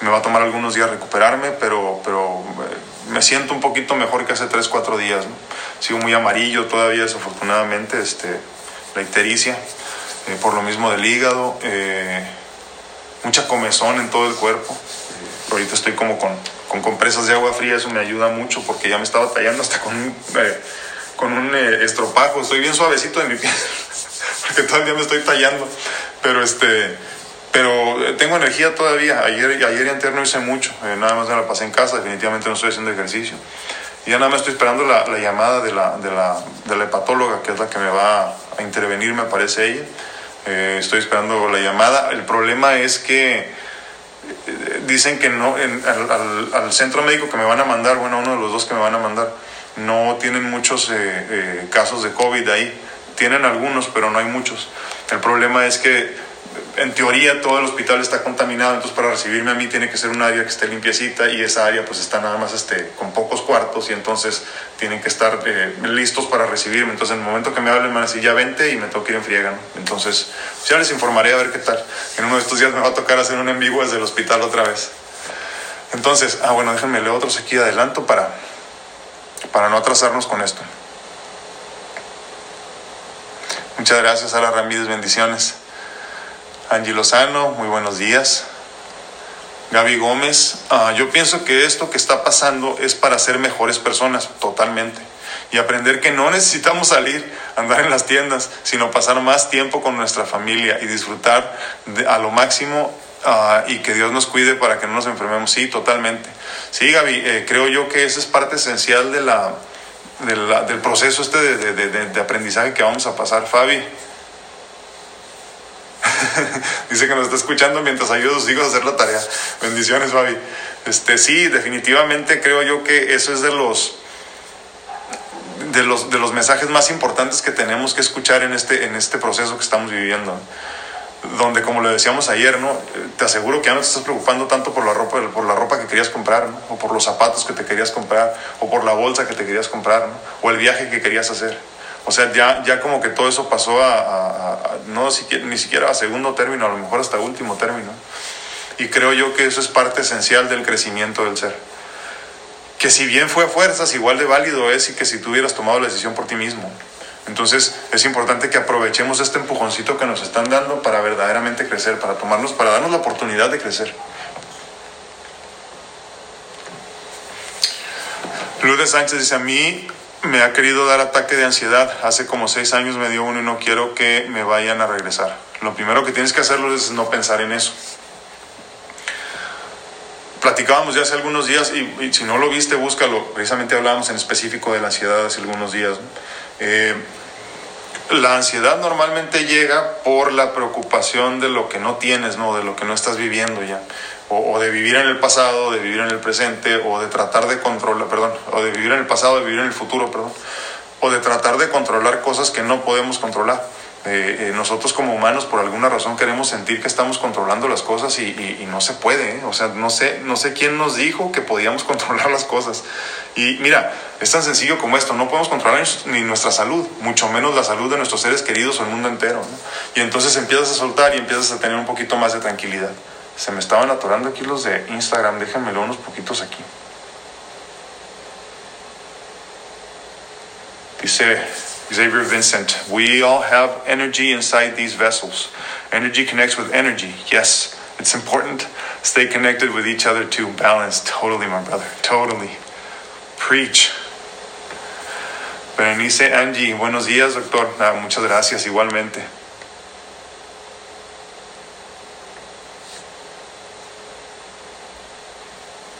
Me va a tomar algunos días recuperarme, pero, pero me siento un poquito mejor que hace 3, 4 días. Sigo muy amarillo todavía, desafortunadamente, este, la ictericia, por lo mismo del hígado mucha comezón en todo el cuerpo. ahorita estoy como con, con, compresas de agua fría, eso me ayuda mucho porque ya me estaba tallando hasta con un, eh, con un eh, estropajo. Estoy bien suavecito de mi piel. porque todo el día me estoy tallando. Pero este, pero tengo energía todavía. Ayer, ayer y anterior no hice mucho. Eh, nada más me la pasé en casa. Definitivamente no estoy haciendo ejercicio. Y ya nada más estoy esperando la, la llamada de la, de, la, de la hepatóloga, que es la que me va a intervenir, me parece ella. Eh, estoy esperando la llamada. El problema es que eh, dicen que no, en, al, al, centro médico que me van a mandar, bueno, uno de los dos que me van a mandar, no tienen muchos eh, casos de COVID ahí. Tienen algunos, pero no hay muchos. El problema es que en teoría todo el hospital está contaminado, entonces para recibirme a mí tiene que ser un área que esté limpiecita y esa área pues está nada más este, con pocos cuartos y entonces tienen que estar eh, listos para recibirme. Entonces en el momento que me hablen me van a decir vente y me tengo que ir en friega. Entonces pues, ya les informaré a ver qué tal. En uno de estos días me va a tocar hacer un en desde el hospital otra vez. Entonces, ah bueno, déjenme leer otros aquí adelanto para, para no atrasarnos con esto. Muchas gracias, Sara Ramírez, bendiciones. Angie Lozano, muy buenos días. Gaby Gómez, uh, yo pienso que esto que está pasando es para ser mejores personas, totalmente. Y aprender que no necesitamos salir, andar en las tiendas, sino pasar más tiempo con nuestra familia y disfrutar a lo máximo uh, y que Dios nos cuide para que no nos enfermemos. Sí, totalmente. Sí, Gaby, eh, creo yo que esa es parte esencial de la, de la del proceso este de aprendizaje que vamos a pasar. Fabi, Dice que nos está escuchando mientras ayuda a sus hijos a hacer la tarea. Bendiciones, Fabi. Este, sí, definitivamente creo yo que eso es de los, de los, de los mensajes más importantes que tenemos que escuchar en este, en este proceso que estamos viviendo. Donde, como le decíamos ayer, ¿no? te aseguro que ya no te estás preocupando tanto por la ropa, por la ropa que querías comprar, o por los zapatos que te querías comprar, o por la bolsa que te querías comprar, o el viaje que querías hacer o sea, ya, ya como que todo eso pasó a, no ni siquiera a segundo término, a lo mejor hasta último término. Y creo yo que eso es parte esencial del crecimiento del ser. Que si bien fue a fuerzas, igual de válido es y que si tú hubieras tomado la decisión por ti mismo. Entonces es importante que aprovechemos este empujoncito que nos están dando para verdaderamente crecer, para tomarnos, para darnos la oportunidad de crecer. Lourdes Sánchez dice a mí, me ha querido dar ataque de ansiedad. Hace como seis años me dio uno y no quiero que me vayan a regresar. Lo primero que tienes que hacerlo es no pensar en eso. Platicábamos ya hace algunos días y, si no lo viste, búscalo. Precisamente hablábamos en específico de la ansiedad hace algunos días. Eh, la ansiedad normalmente llega por la preocupación de lo que no tienes, ¿no? de lo que no estás viviendo ya o, de vivir en el pasado, de vivir en el presente, o de tratar de controlar, perdón, o de vivir en el pasado, de vivir en el futuro, perdón, o de tratar de controlar cosas que no podemos controlar. Eh, eh, nosotros como humanos por alguna razón queremos sentir que estamos controlando las cosas y, no se puede, ¿eh? o sea, no sé, no sé quién nos dijo que podíamos controlar las cosas. Y mira, es tan sencillo como esto, no podemos controlar ni nuestra salud, mucho menos la salud de nuestros seres queridos o el mundo entero. Y entonces empiezas a soltar y empiezas a tener un poquito más de tranquilidad. Se me estaban atorando aquí los de Instagram, déjenmelo unos poquitos aquí. Dice Xavier Vincent, we all have energy inside these vessels. Energy connects with energy. Yes, it's important. Stay connected with each other to Balance. Totally, my brother. Totally. Preach. Berenice Angie, buenos días, doctor. Ah, muchas gracias, igualmente.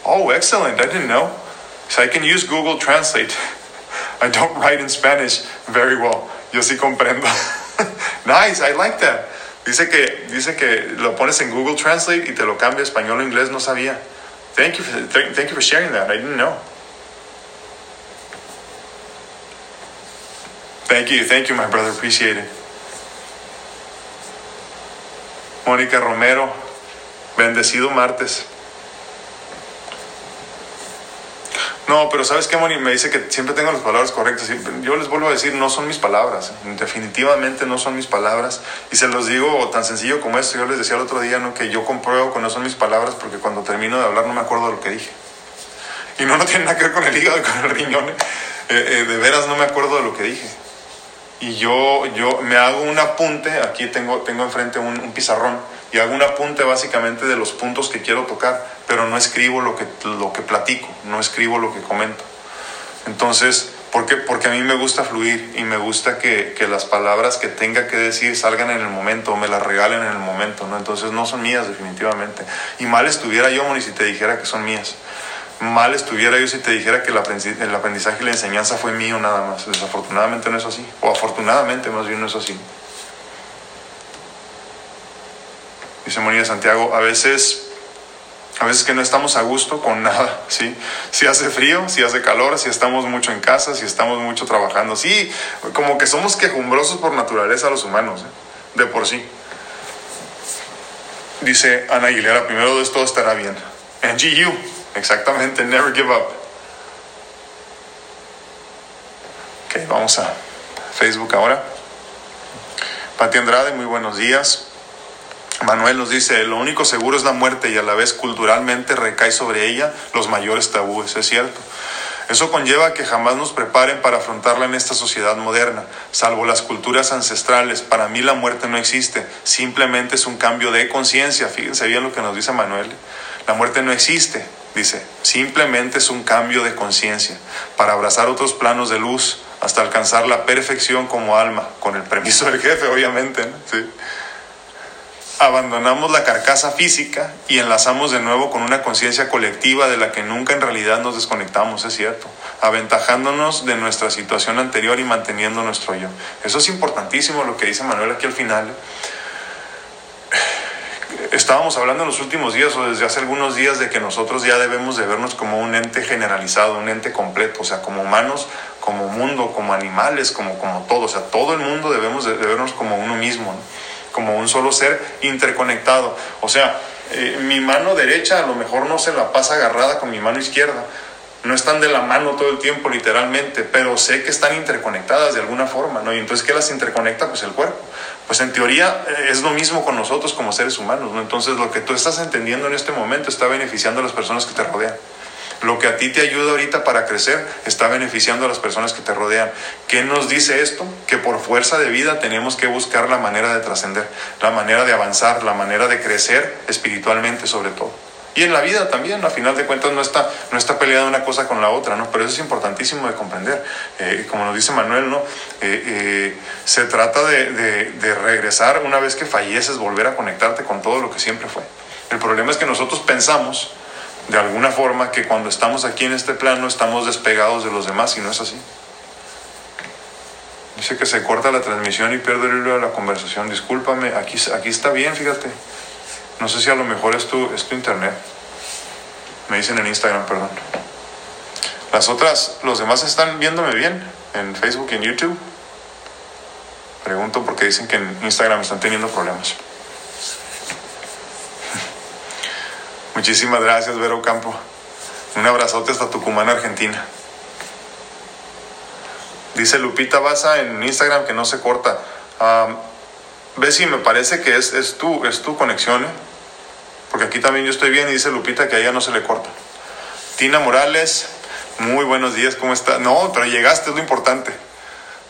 Oh, excellent. I didn't know. So I can use Google Translate. I don't write in Spanish very well. Yo sí comprendo. nice, I like that. Dice que, dice que lo pones en Google Translate y te lo cambia español o inglés. No sabía. Thank you, for, th thank you for sharing that. I didn't know. Thank you, thank you, my brother. Appreciate it. Mónica Romero, bendecido martes. No, pero ¿sabes qué, Moni? Me dice que siempre tengo las palabras correctas. Yo les vuelvo a decir, no son mis palabras. Definitivamente no son mis palabras. Y se los digo tan sencillo como esto. Yo les decía el otro día, ¿no? Que yo compruebo que no son mis palabras porque cuando termino de hablar no me acuerdo de lo que dije. Y no, no tiene nada que ver con el hígado con el riñón. Eh, eh, de veras no me acuerdo de lo que dije. Y yo, yo me hago un apunte. Aquí tengo, tengo enfrente un, pizarrón y hago un apunte básicamente de los puntos que quiero tocar, pero no escribo lo que, lo que platico, no escribo lo que comento. Entonces, Porque, porque a mí me gusta fluir y me gusta que, que, las palabras que tenga que decir salgan en el momento o me las regalen en el momento, ¿no? Entonces no son mías definitivamente. Y mal estuviera yo, Moni, si te dijera que son mías. Mal estuviera yo si te dijera que el aprendizaje y la enseñanza fue mío nada más. Desafortunadamente no es así. O afortunadamente más bien no es así. Dice de Santiago, a veces a veces que no estamos a gusto con nada, ¿sí? Si hace frío, si hace calor, si estamos mucho en casa, si estamos mucho trabajando. Sí, como que somos quejumbrosos por naturaleza los humanos, ¿eh? de por sí. Dice Ana Aguilera, primero de todo estará bien. NGU, exactamente, never give up. Ok, vamos a Facebook ahora. Pati Andrade, muy buenos días. Manuel nos dice, lo único seguro es la muerte y a la vez culturalmente recae sobre ella los mayores tabúes, es cierto. Eso conlleva que jamás nos preparen para afrontarla en esta sociedad moderna, salvo las culturas ancestrales. Para mí la muerte no existe, simplemente es un cambio de conciencia. Fíjense bien lo que nos dice Manuel. La muerte no existe, dice, simplemente es un cambio de conciencia para abrazar otros planos de luz hasta alcanzar la perfección como alma, con el permiso del jefe, obviamente. Abandonamos la carcasa física y enlazamos de nuevo con una conciencia colectiva de la que nunca en realidad nos desconectamos, es cierto, aventajándonos de nuestra situación anterior y manteniendo nuestro yo. Eso es importantísimo lo que dice Manuel aquí al final. Estábamos hablando en los últimos días o desde hace algunos días de que nosotros ya debemos de vernos como un ente generalizado, un ente completo, o sea, como humanos, como mundo, como animales, como, como todo, o sea, todo el mundo debemos de, vernos como uno mismo. como un solo ser interconectado. O sea, eh, mi mano derecha a lo mejor no se la pasa agarrada con mi mano izquierda. No están de la mano todo el tiempo, literalmente, pero sé que están interconectadas de alguna forma, ¿no? Y entonces, ¿qué las interconecta? Pues el cuerpo. Pues en teoría eh, es lo mismo con nosotros como seres humanos, ¿no? Entonces, lo que tú estás entendiendo en este momento está beneficiando a las personas que te rodean. Lo que a ti te ayuda ahorita para crecer está beneficiando a las personas que te rodean. ¿Qué nos dice esto? Que por fuerza de vida tenemos que buscar la manera de trascender, la manera de avanzar, la manera de crecer espiritualmente sobre todo. Y en la vida también, a final de cuentas, no está, no está peleada una cosa con la otra, ¿no? Pero eso es importantísimo de comprender. Eh, como nos dice Manuel, ¿no? Eh, eh, se trata de, de regresar una vez que falleces, volver a conectarte con todo lo que siempre fue. El problema es que nosotros pensamos de alguna forma que cuando estamos aquí en este plano estamos despegados de los demás y no es así. Dice que se corta la transmisión y pierde el hilo de la conversación. Discúlpame, aquí, aquí está bien, fíjate. No sé si a lo mejor es tu, es tu internet. Me dicen en Instagram, perdón. Las otras, los demás están viéndome bien en Facebook y en YouTube. Pregunto porque dicen que en Instagram están teniendo problemas. Muchísimas gracias, Vero Campo. Un abrazote hasta Tucumán, Argentina. Dice Lupita Baza en Instagram que no se corta. Ve si me parece que es, es, tu, es tu conexión, ¿eh? Porque aquí también yo estoy bien y dice Lupita que a ella no se le corta. Tina Morales, muy buenos días, ¿cómo está? No, pero llegaste, es lo importante.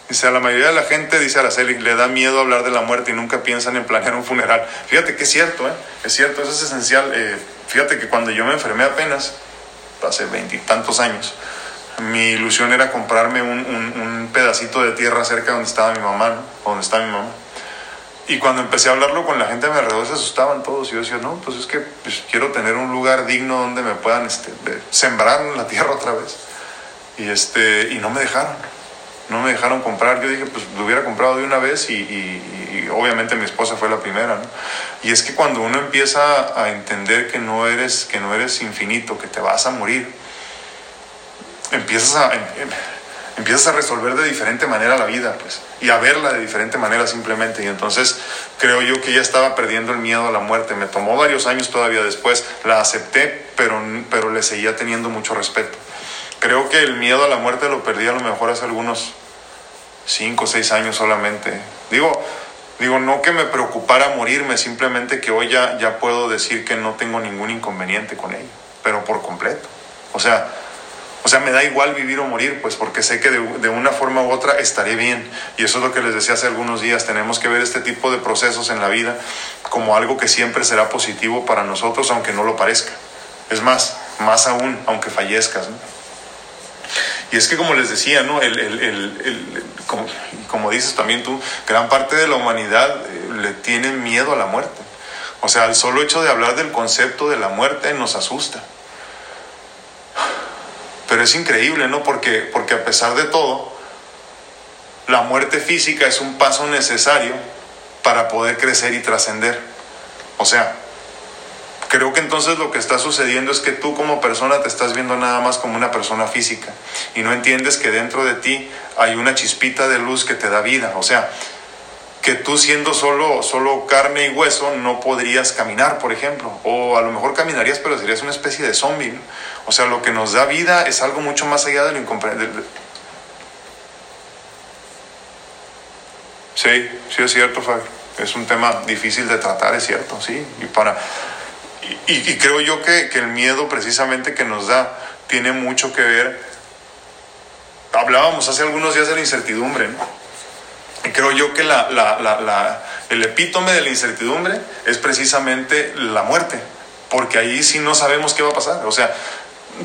Dice, a la mayoría de la gente, dice Araceli, le da miedo hablar de la muerte y nunca piensan en planear un funeral. Fíjate que es cierto, ¿eh? es cierto, eso es esencial. Eh, Fíjate que cuando yo me enfermé apenas, hace veintitantos años, mi ilusión era comprarme un, pedacito de tierra cerca donde estaba mi mamá, ¿no? donde está mi mamá. Y cuando empecé a hablarlo con la gente a mi alrededor se asustaban todos y yo decía, no, pues es que pues, quiero tener un lugar digno donde me puedan este, sembrar la tierra otra vez. Y, este, y no me dejaron no me dejaron comprar. Yo dije, pues lo hubiera comprado de una vez y, obviamente mi esposa fue la primera. ¿no? Y es que cuando uno empieza a entender que no, eres, que no eres infinito, que te vas a morir, empiezas a, em, em, empiezas a resolver de diferente manera la vida, pues, y a verla de diferente manera simplemente. Y entonces creo yo que ya estaba perdiendo el miedo a la muerte. Me tomó varios años todavía después, la acepté, pero, pero le seguía teniendo mucho respeto. Creo que el miedo a la muerte lo perdí a lo mejor hace algunos cinco o seis años solamente. Digo, digo, no que me preocupara morirme, simplemente que hoy ya, ya puedo decir que no tengo ningún inconveniente con ello, pero por completo. O sea, o sea, me da igual vivir o morir, pues porque sé que de, de, una forma u otra estaré bien. Y eso es lo que les decía hace algunos días. Tenemos que ver este tipo de procesos en la vida como algo que siempre será positivo para nosotros, aunque no lo parezca. Es más, más aún, aunque fallezcas. Y es que como les decía, ¿no? El, el, el, como, como, dices también tú, gran parte de la humanidad eh, le tiene miedo a la muerte. O sea, el solo hecho de hablar del concepto de la muerte nos asusta. Pero es increíble, ¿no? Porque, porque a pesar de todo, la muerte física es un paso necesario para poder crecer y trascender. O sea, creo que entonces lo que está sucediendo es que tú como persona te estás viendo nada más como una persona física y no entiendes que dentro de ti hay una chispita de luz que te da vida. O sea, que tú siendo solo, solo carne y hueso no podrías caminar, por ejemplo. O a lo mejor caminarías, pero serías una especie de zombie. O sea, lo que nos da vida es algo mucho más allá de lo incomprensible. Sí, sí es cierto, Fabio. Es un tema difícil de tratar, es cierto, sí. Y, para, y, creo yo que, que, el miedo precisamente que nos da tiene mucho que ver. Hablábamos hace algunos días de la incertidumbre, ¿no? Creo yo que la, el epítome de la incertidumbre es precisamente la muerte, porque ahí sí no sabemos qué va a pasar. O sea,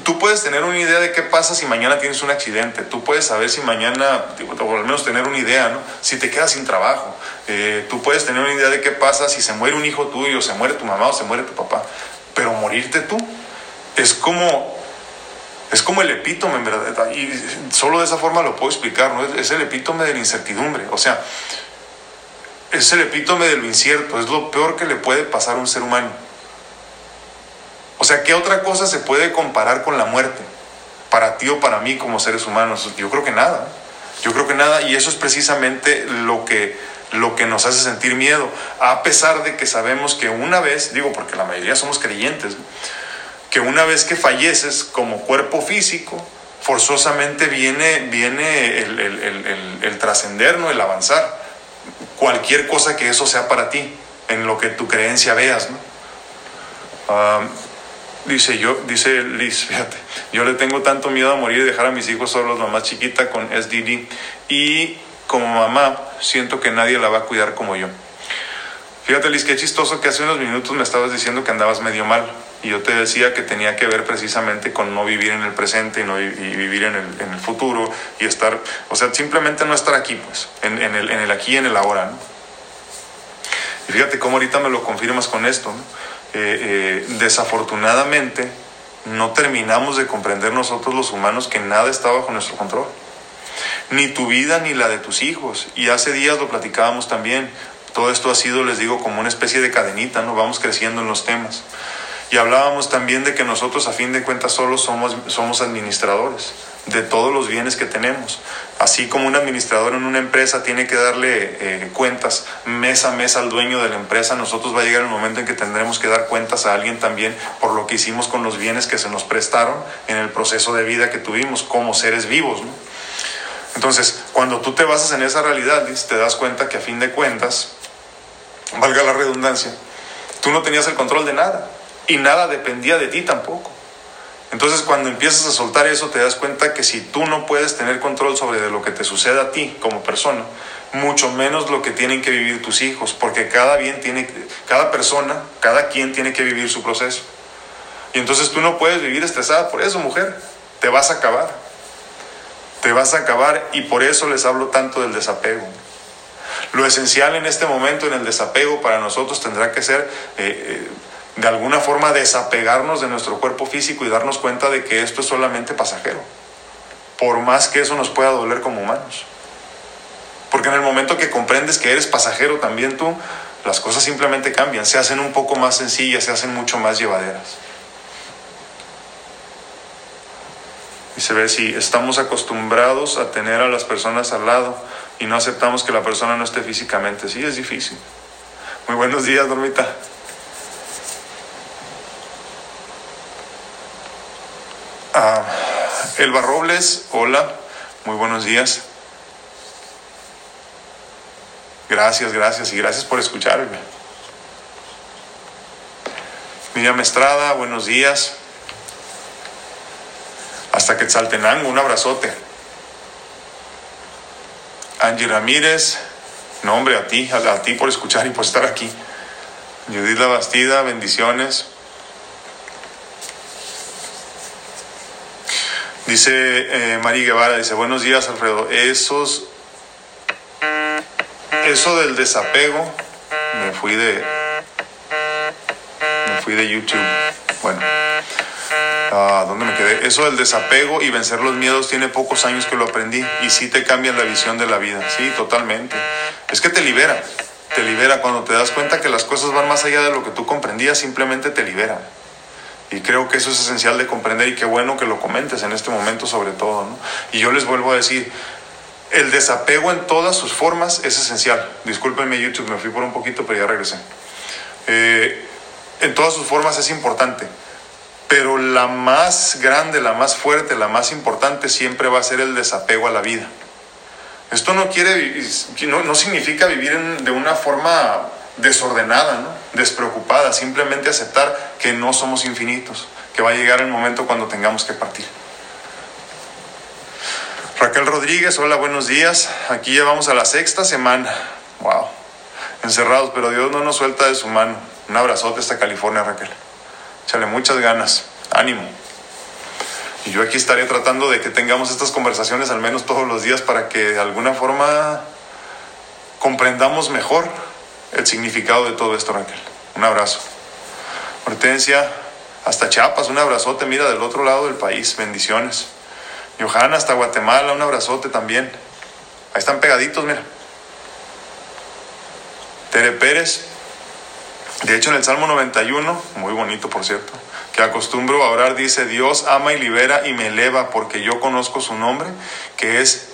tú puedes tener una idea de qué pasa si mañana tienes un accidente, tú puedes saber si mañana, o al menos tener una idea, ¿no? Si te quedas sin trabajo, eh, tú puedes tener una idea de qué pasa si se muere un hijo tuyo, se muere tu mamá o se muere tu papá, pero morirte tú es como es como el epítome, verdad, y solo de esa forma lo puedo explicar, ¿no? Es el epítome de la incertidumbre, o sea, es el epítome de lo incierto, es lo peor que le puede pasar a un ser humano. O sea, ¿qué otra cosa se puede comparar con la muerte? Para ti o para mí como seres humanos. Yo creo que nada. Yo creo que nada y eso es precisamente lo que, lo que nos hace sentir miedo. A pesar de que sabemos que una vez, digo porque la mayoría somos creyentes, que una vez que falleces como cuerpo físico, forzosamente viene, viene el, el, el, trascender, el avanzar. Cualquier cosa que eso sea para ti, en lo que tu creencia veas. ¿no? Ah, dice yo, dice Liz, fíjate, yo le tengo tanto miedo a morir y dejar a mis hijos solos, mamá chiquita con SDD, y como mamá siento que nadie la va a cuidar como yo. Fíjate Liz, qué chistoso que hace unos minutos me estabas diciendo que andabas medio mal. Y yo te decía que tenía que ver precisamente con no vivir en el presente y, no, vivir en el, futuro y estar, o sea, simplemente no estar aquí, pues, en, el, en el aquí y en el ahora. ¿no? Y fíjate cómo ahorita me lo confirmas con esto. ¿no? Eh, eh, desafortunadamente no terminamos de comprender nosotros los humanos que nada está bajo nuestro control. Ni tu vida ni la de tus hijos. Y hace días lo platicábamos también. Todo esto ha sido, les digo, como una especie de cadenita, ¿no? Vamos creciendo en los temas. Y hablábamos también de que nosotros a fin de cuentas solo somos, somos administradores de todos los bienes que tenemos. Así como un administrador en una empresa tiene que darle eh, cuentas mes a mes al dueño de la empresa, nosotros va a llegar el momento en que tendremos que dar cuentas a alguien también por lo que hicimos con los bienes que se nos prestaron en el proceso de vida que tuvimos como seres vivos. Entonces, cuando tú te basas en esa realidad, te das cuenta que a fin de cuentas, valga la redundancia, tú no tenías el control de nada y nada dependía de ti tampoco. Entonces cuando empiezas a soltar eso te das cuenta que si tú no puedes tener control sobre de lo que te sucede a ti como persona, mucho menos lo que tienen que vivir tus hijos, porque cada bien tiene cada persona, cada quien tiene que vivir su proceso. Y entonces tú no puedes vivir estresada por eso, mujer. Te vas a acabar. Te vas a acabar y por eso les hablo tanto del desapego. Lo esencial en este momento en el desapego para nosotros tendrá que ser eh, eh, de alguna forma desapegarnos de nuestro cuerpo físico y darnos cuenta de que esto es solamente pasajero, por más que eso nos pueda doler como humanos. Porque en el momento que comprendes que eres pasajero también tú, las cosas simplemente cambian, se hacen un poco más sencillas, se hacen mucho más llevaderas. Y se ve si estamos acostumbrados a tener a las personas al lado y no aceptamos que la persona no esté físicamente. Sí, es difícil. Muy buenos días, Dormita. Ah, Elba Robles, hola, muy buenos días. Gracias, gracias y gracias por escucharme. Miriam Estrada, buenos días. Hasta Quetzaltenango, un abrazote. Angie Ramírez, nombre a ti, a, ti por escuchar y por estar aquí. Judith La Bastida, bendiciones. Dice eh, Mari Guevara, dice, buenos días Alfredo, esos, eso del desapego, me fui de, me fui de YouTube, bueno, ah, ¿dónde me quedé? Eso del desapego y vencer los miedos tiene pocos años que lo aprendí y sí te cambia la visión de la vida, sí, totalmente. Es que te libera, te libera cuando te das cuenta que las cosas van más allá de lo que tú comprendías, simplemente te libera. Y creo que eso es esencial de comprender y qué bueno que lo comentes en este momento sobre todo. ¿no? Y yo les vuelvo a decir, el desapego en todas sus formas es esencial. Discúlpenme YouTube, me fui por un poquito, pero ya regresé. Eh, en todas sus formas es importante, pero la más grande, la más fuerte, la más importante siempre va a ser el desapego a la vida. Esto no quiere, no, no significa vivir de una forma desordenada, ¿no? despreocupada, simplemente aceptar que no somos infinitos, que va a llegar el momento cuando tengamos que partir. Raquel Rodríguez, hola, buenos días. Aquí llevamos a la sexta semana. Wow. Encerrados, pero Dios no nos suelta de su mano. Un abrazote hasta California, Raquel. Échale muchas ganas. Ánimo. Y yo aquí estaré tratando de que tengamos estas conversaciones al menos todos los días para que de alguna forma comprendamos mejor el significado de todo esto, Raquel. Un abrazo. Hortensia, hasta Chiapas, un abrazote, mira, del otro lado del país, bendiciones. Johanna, hasta Guatemala, un abrazote también. Ahí están pegaditos, mira. Tere Pérez, de hecho en el Salmo 91, muy bonito por cierto, que acostumbro a orar, dice, Dios ama y libera y me eleva porque yo conozco su nombre, que es